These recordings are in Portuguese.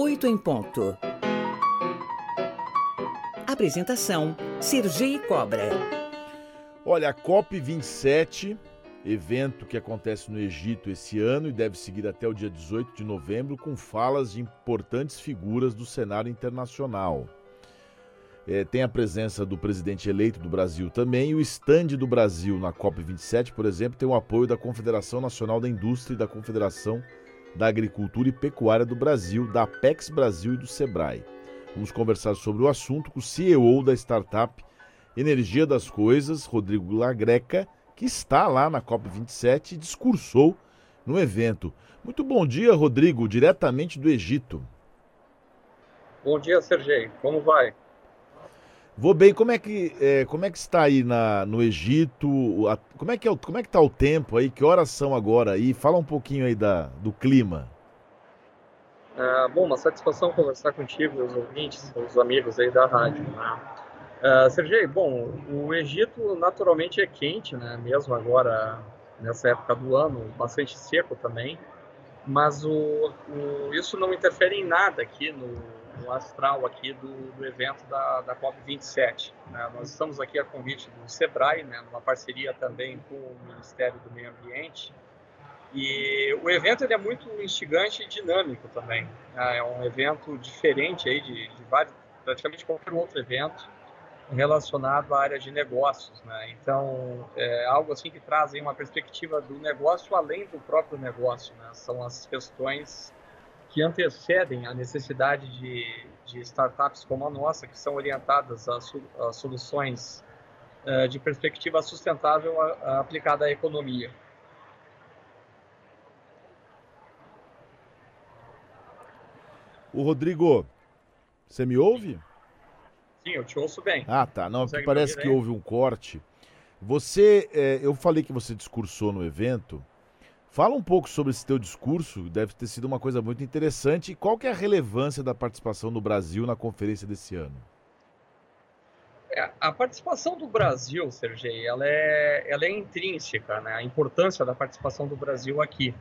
8 em ponto. Apresentação: Sergi Cobra. Olha, a COP27, evento que acontece no Egito esse ano e deve seguir até o dia 18 de novembro, com falas de importantes figuras do cenário internacional. É, tem a presença do presidente eleito do Brasil também, e o estande do Brasil na COP27, por exemplo, tem o apoio da Confederação Nacional da Indústria e da Confederação da Agricultura e Pecuária do Brasil, da Apex Brasil e do Sebrae. Vamos conversar sobre o assunto com o CEO da startup Energia das Coisas, Rodrigo Lagreca, que está lá na COP27 e discursou no evento. Muito bom dia, Rodrigo, diretamente do Egito. Bom dia, Sergei. Como vai? Vou bem. Como é que, é, como é que está aí na, no Egito? Como é que é, como é que está o tempo aí? Que horas são agora aí? Fala um pouquinho aí da, do clima. Ah, bom, uma satisfação conversar contigo, os ouvintes, os amigos aí da rádio. Né? Uh, Sergei, bom, o Egito naturalmente é quente, né? Mesmo agora nessa época do ano, bastante seco também. Mas o, o isso não interfere em nada aqui no, no astral aqui do, do, evento da, da COP27. Né? Nós estamos aqui a convite do Sebrae, né? Uma parceria também com o Ministério do Meio Ambiente e o evento ele é muito instigante e dinâmico também. Né? É um evento diferente aí de, de vários, praticamente qualquer outro evento relacionado à área de negócios. Né? Então, é algo assim que traz uma perspectiva do negócio além do próprio negócio. Né? São as questões que antecedem a necessidade de, de startups como a nossa, que são orientadas a, a soluções uh, de perspectiva sustentável a, a aplicada à economia. O Rodrigo, você me ouve? Sim, eu te ouço bem. Ah, tá. Não, parece que houve um corte. Você, é, eu falei que você discursou no evento. Fala um pouco sobre esse teu discurso, deve ter sido uma coisa muito interessante. Qual que é a relevância da participação do Brasil na conferência desse ano? É, a participação do Brasil, Sergei, ela é, ela é intrínseca, né? A importância da participação do Brasil aqui.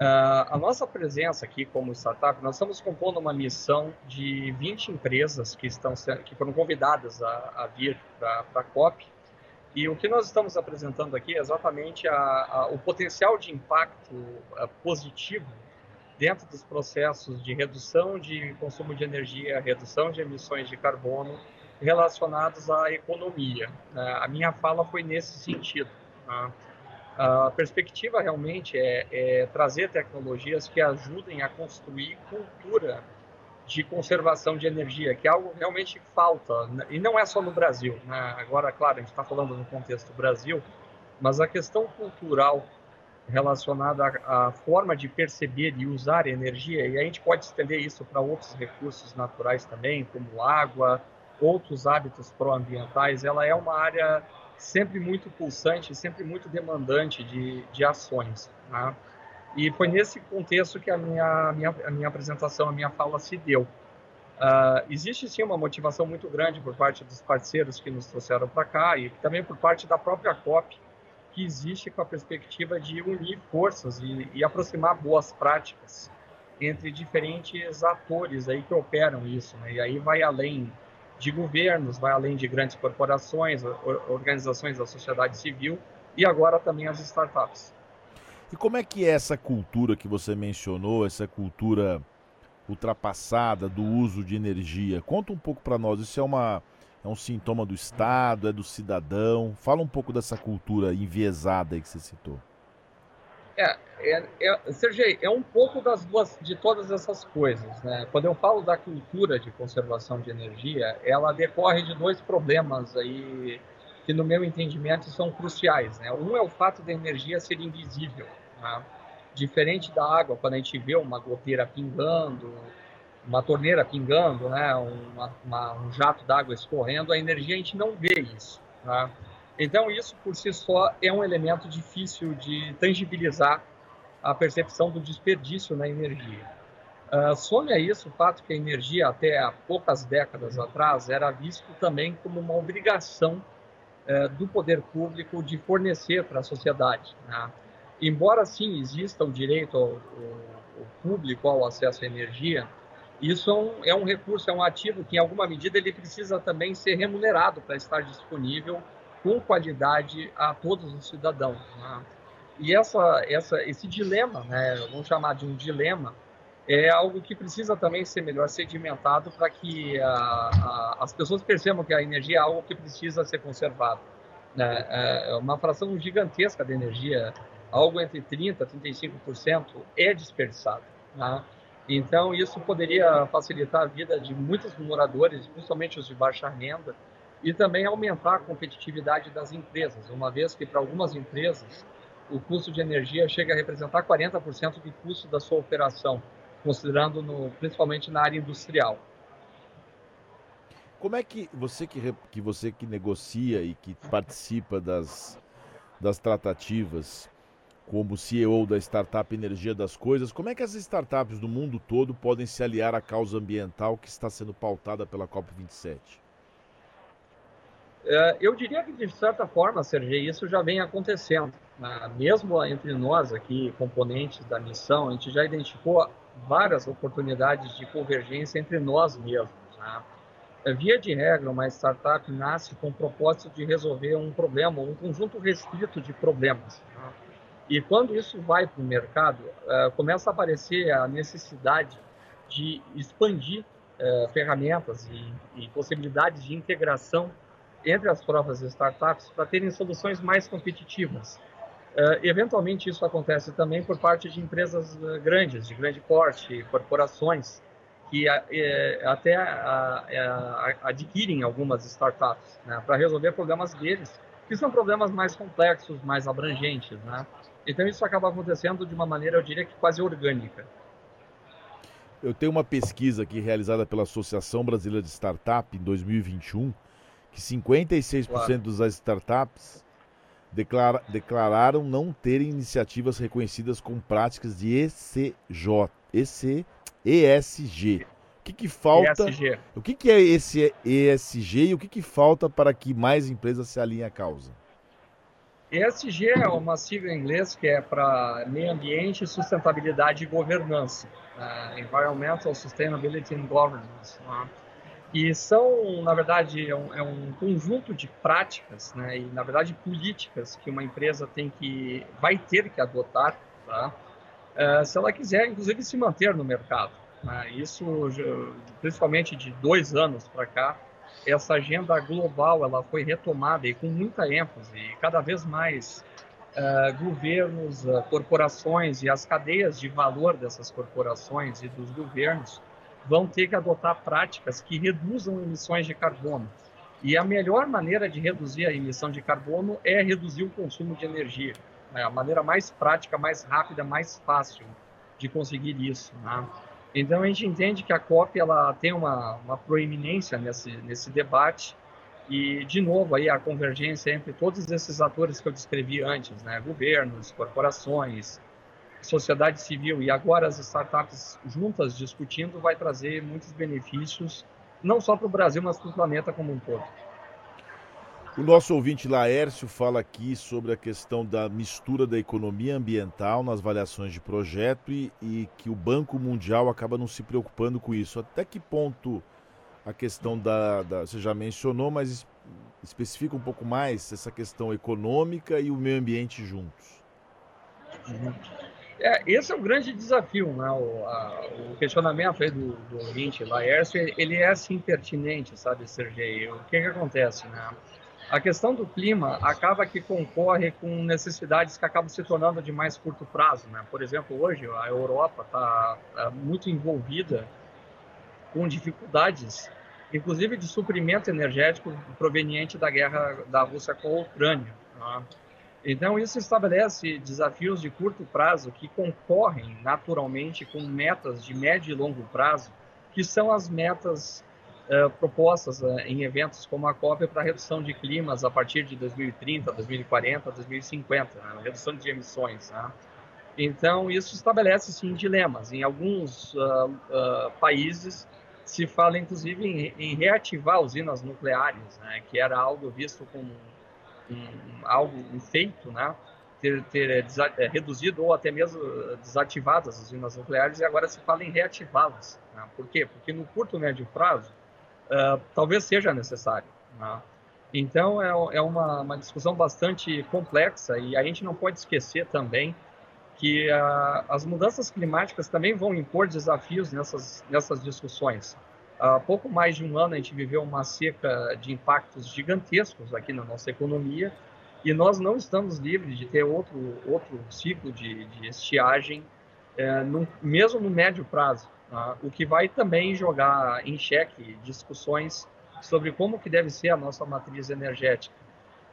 Uh, a nossa presença aqui como startup, nós estamos compondo uma missão de 20 empresas que, estão, que foram convidadas a, a vir para a COP. E o que nós estamos apresentando aqui é exatamente a, a, o potencial de impacto uh, positivo dentro dos processos de redução de consumo de energia, redução de emissões de carbono relacionados à economia. Uh, a minha fala foi nesse sentido. Tá? A perspectiva realmente é, é, trazer tecnologias que ajudem a construir cultura de conservação de energia, que é algo realmente falta, né? e não é só no Brasil. Né? Agora, claro, a gente está falando no contexto Brasil, mas a questão cultural relacionada à, à, forma de perceber e usar energia, e a gente pode estender isso para outros recursos naturais também, como água, outros hábitos proambientais, ela é uma área sempre muito pulsante, sempre muito demandante de, de ações. Né? E foi nesse contexto que a minha, minha, a minha apresentação, a minha fala se deu. Uh, existe sim uma motivação muito grande por parte dos parceiros que nos trouxeram para cá e também por parte da própria COP, que existe com a perspectiva de unir forças e, e aproximar boas práticas entre diferentes atores aí que operam isso. Né? E aí vai além de governos, vai além de grandes corporações, organizações da sociedade civil e agora também as startups. E como é que é essa cultura que você mencionou, essa cultura ultrapassada do uso de energia? Conta um pouco para nós, isso é, uma, é um sintoma do Estado, é do cidadão? Fala um pouco dessa cultura enviesada aí que você citou. É, é, é, Sergei, é um pouco das duas, de todas essas coisas. Né? Quando eu falo da cultura de conservação de energia, ela decorre de dois problemas aí que, no meu entendimento, são cruciais. Né? Um é o fato da energia ser invisível. Né? Diferente da água, quando a gente vê uma goteira pingando, uma torneira pingando, né? uma, uma, um jato d'água escorrendo, a energia a gente não vê isso. Né? Então, isso por si só é um elemento difícil de tangibilizar a percepção do desperdício na energia. Uh, some a isso o fato que a energia, até há poucas décadas atrás, era visto também como uma obrigação uh, do poder público de fornecer para a sociedade. Né? Embora sim exista o direito ao, ao, público ao acesso à energia, Isso é um, é um recurso, é um ativo que, em alguma medida, ele precisa também ser remunerado para estar disponível com qualidade a todos os cidadãos. Né? E essa, essa, esse dilema, né, vamos chamar de um dilema, é algo que precisa também ser melhor sedimentado para que a, a, as pessoas percebam que a energia é algo que precisa ser conservado. Né? É uma fração gigantesca de energia, algo entre 30% e 35%, é desperdiçado. Né? Então, isso poderia facilitar a vida de muitos moradores, principalmente os de baixa renda, e também aumentar a competitividade das empresas, uma vez que para algumas empresas o custo de energia chega a representar 40% do custo da sua operação, considerando no, principalmente na área industrial. Como é que você que, que você que negocia e que participa das, das tratativas, como CEO da startup Energia das Coisas, como é que as startups do mundo todo podem se aliar à causa ambiental que está sendo pautada pela COP27? É, eu diria que, de certa forma, Sergei, isso já vem acontecendo. Né? Mesmo entre nós aqui, componentes da missão, a gente já identificou várias oportunidades de convergência entre nós mesmos. Né? É, via de regra, uma startup nasce com o propósito de resolver um problema, um conjunto restrito de problemas. Né? E quando isso vai para o mercado, uh, começa a aparecer a necessidade de expandir uh, ferramentas e, e, possibilidades de integração entre as próprias startups para terem soluções mais competitivas. Uh, eventualmente, isso acontece também por parte de empresas grandes, de grande porte, corporações, que até adquirem algumas startups né, para resolver problemas deles, que são problemas mais complexos, mais abrangentes. Né? Então isso acaba acontecendo de uma maneira, eu diria que quase orgânica. Eu tenho uma pesquisa aqui realizada pela Associação Brasileira de Startup em 2021, que 56% claro. das startups declara, declararam não terem iniciativas reconhecidas com práticas de ECJ, EC, ESG. O que, que falta? ESG. O que, que é esse ESG e o que, que falta para que mais empresas se alinhem à causa? ESG é uma sigla em inglês que é para meio ambiente, sustentabilidade e governança. Uh, Environmental Sustainability and Governance. Né? E são, na verdade, é um, é um, conjunto de práticas, né? e na verdade políticas que uma empresa tem que, vai ter que adotar, tá? uh, se ela quiser, inclusive, se manter no mercado. Né? Isso, principalmente de dois anos para cá, essa agenda global ela foi retomada e com muita ênfase e cada vez mais uh, governos, uh, corporações e as cadeias de valor dessas corporações e dos governos vão ter que adotar práticas que reduzam emissões de carbono. E a melhor maneira de reduzir a emissão de carbono é reduzir o consumo de energia. É a maneira mais prática, mais rápida, mais fácil de conseguir isso. Né? Então a gente entende que a COP ela tem uma, uma proeminência nesse, nesse debate e, de novo, aí a convergência entre todos esses atores que eu descrevi antes, né? governos, corporações, sociedade civil e agora as startups juntas discutindo vai trazer muitos benefícios, não só para o Brasil, mas para o planeta como um todo. O nosso ouvinte Laércio fala aqui sobre a questão da mistura da economia ambiental nas avaliações de projeto e, e, que o Banco Mundial acaba não se preocupando com isso. Até que ponto a questão da, da você já mencionou, mas especifica um pouco mais essa questão econômica e o meio ambiente juntos? É, esse é o grande desafio, né? o, a, o questionamento aí do, do ouvinte Laércio, ele é assim pertinente, sabe, Sergei? O que que acontece, né? A questão do clima acaba que concorre com necessidades que acabam se tornando de mais curto prazo. Né? Por exemplo, hoje a Europa está tá muito envolvida com dificuldades, inclusive de suprimento energético proveniente da guerra da Rússia com a Ucrânia. Né? Então, isso estabelece desafios de curto prazo que concorrem naturalmente com metas de médio e longo prazo, que são as metas propostas uh, em eventos como a COP para redução de climas a partir de 2030, 2040, 2050, né? redução de emissões. Né? Então, isso estabelece, sim, dilemas. Em alguns uh, países se fala, inclusive, em, em, reativar usinas nucleares, né? que era algo visto como um, algo feito, né? ter, ter é, reduzido ou até mesmo desativado as usinas nucleares e agora se fala em reativá-las. Né? Por quê? Porque no curto e médio prazo uh, talvez seja necessário. Né? Então é, é uma, uma, discussão bastante complexa e a gente não pode esquecer também que uh, as mudanças climáticas também vão impor desafios nessas, nessas discussões. Há pouco mais de um ano a gente viveu uma seca de impactos gigantescos aqui na nossa economia e nós não estamos livres de ter outro, outro ciclo de, de estiagem, é, no, mesmo no médio prazo, tá? o que vai também jogar em xeque discussões sobre como que deve ser a nossa matriz energética.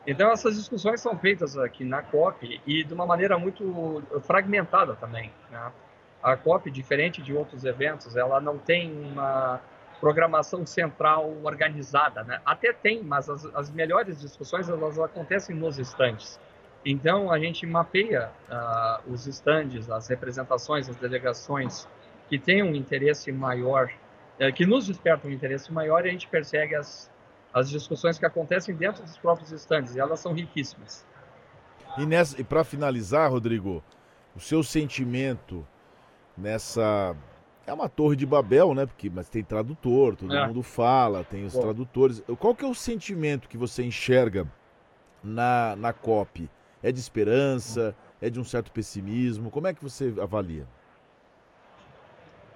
Então essas discussões são feitas aqui na COP e de uma maneira muito fragmentada também. Né? A COP, diferente de outros eventos, ela não tem uma programação central organizada, né? Até tem, mas as, as melhores discussões elas acontecem nos estandes. Então a gente mapeia uh, os estandes, as representações, as delegações que têm um interesse maior, uh, que nos despertam um interesse maior e a gente persegue as, as discussões que acontecem dentro dos próprios estandes e elas são riquíssimas. E, nessa, e para finalizar, Rodrigo, o seu sentimento nessa é uma torre de Babel, né? Porque, mas tem tradutor, todo é. mundo fala, tem os Bom. tradutores. Qual que é o sentimento que você enxerga na, na COP? É de esperança? É de um certo pessimismo? Como é que você avalia?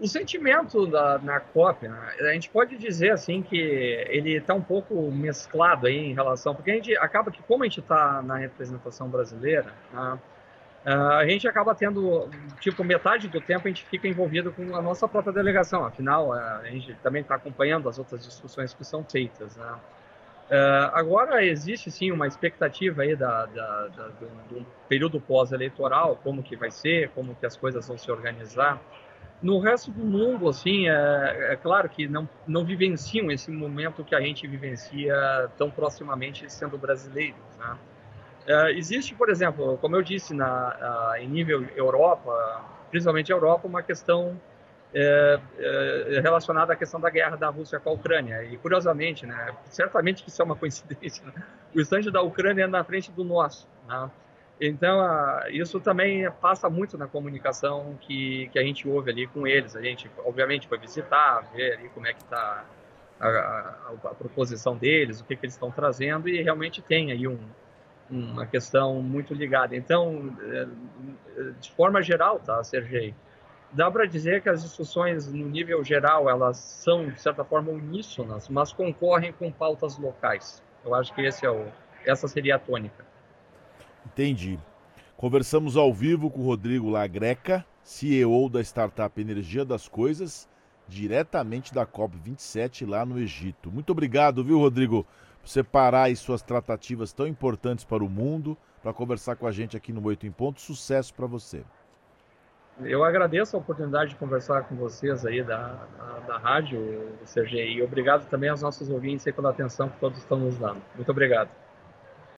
O sentimento da, na COP, né, a gente pode dizer assim que ele está um pouco mesclado aí em relação, porque a gente acaba que como a gente está na representação brasileira, né, Uh, a gente acaba tendo, tipo, metade do tempo a gente fica envolvido com a nossa própria delegação, afinal, a gente também está acompanhando as outras discussões que são feitas. Né? Uh, agora existe sim uma expectativa aí da, da, da do, do, período pós-eleitoral, como que vai ser, como que as coisas vão se organizar. No resto do mundo, assim, é, é claro que não, não vivenciam esse momento que a gente vivencia tão proximamente sendo brasileiros, né? Uh, existe, por exemplo, como eu disse, na, uh, em nível Europa, principalmente Europa, uma questão é, é, relacionada à questão da guerra da Rússia com a Ucrânia. E, curiosamente, né, certamente que isso é uma coincidência, né? o estande da Ucrânia é na frente do nosso. Né? Então, uh, isso também passa muito na comunicação que, que a gente ouve ali com eles. A gente, obviamente, foi visitar, ver ali como é que está a, a, a, proposição deles, o que, que eles estão trazendo, e realmente tem aí um, uma questão muito ligada. Então, é, de forma geral, tá, Sergei, dá para dizer que as discussões no nível geral elas são de certa forma uníssonas, mas concorrem com pautas locais. Eu acho que esse é o, essa seria a tônica. Entendi. Conversamos ao vivo com o Rodrigo Lagreca, CEO da startup Energia das Coisas, diretamente da COP27 lá no Egito. Muito obrigado, viu, Rodrigo? você parar aí suas tratativas tão importantes para o mundo, para conversar com a gente aqui no Oito em Ponto. Sucesso para você. Eu agradeço a oportunidade de conversar com vocês aí da, da, da rádio, CGI. E obrigado também aos nossos ouvintes pela atenção que todos estão nos dando. Muito obrigado.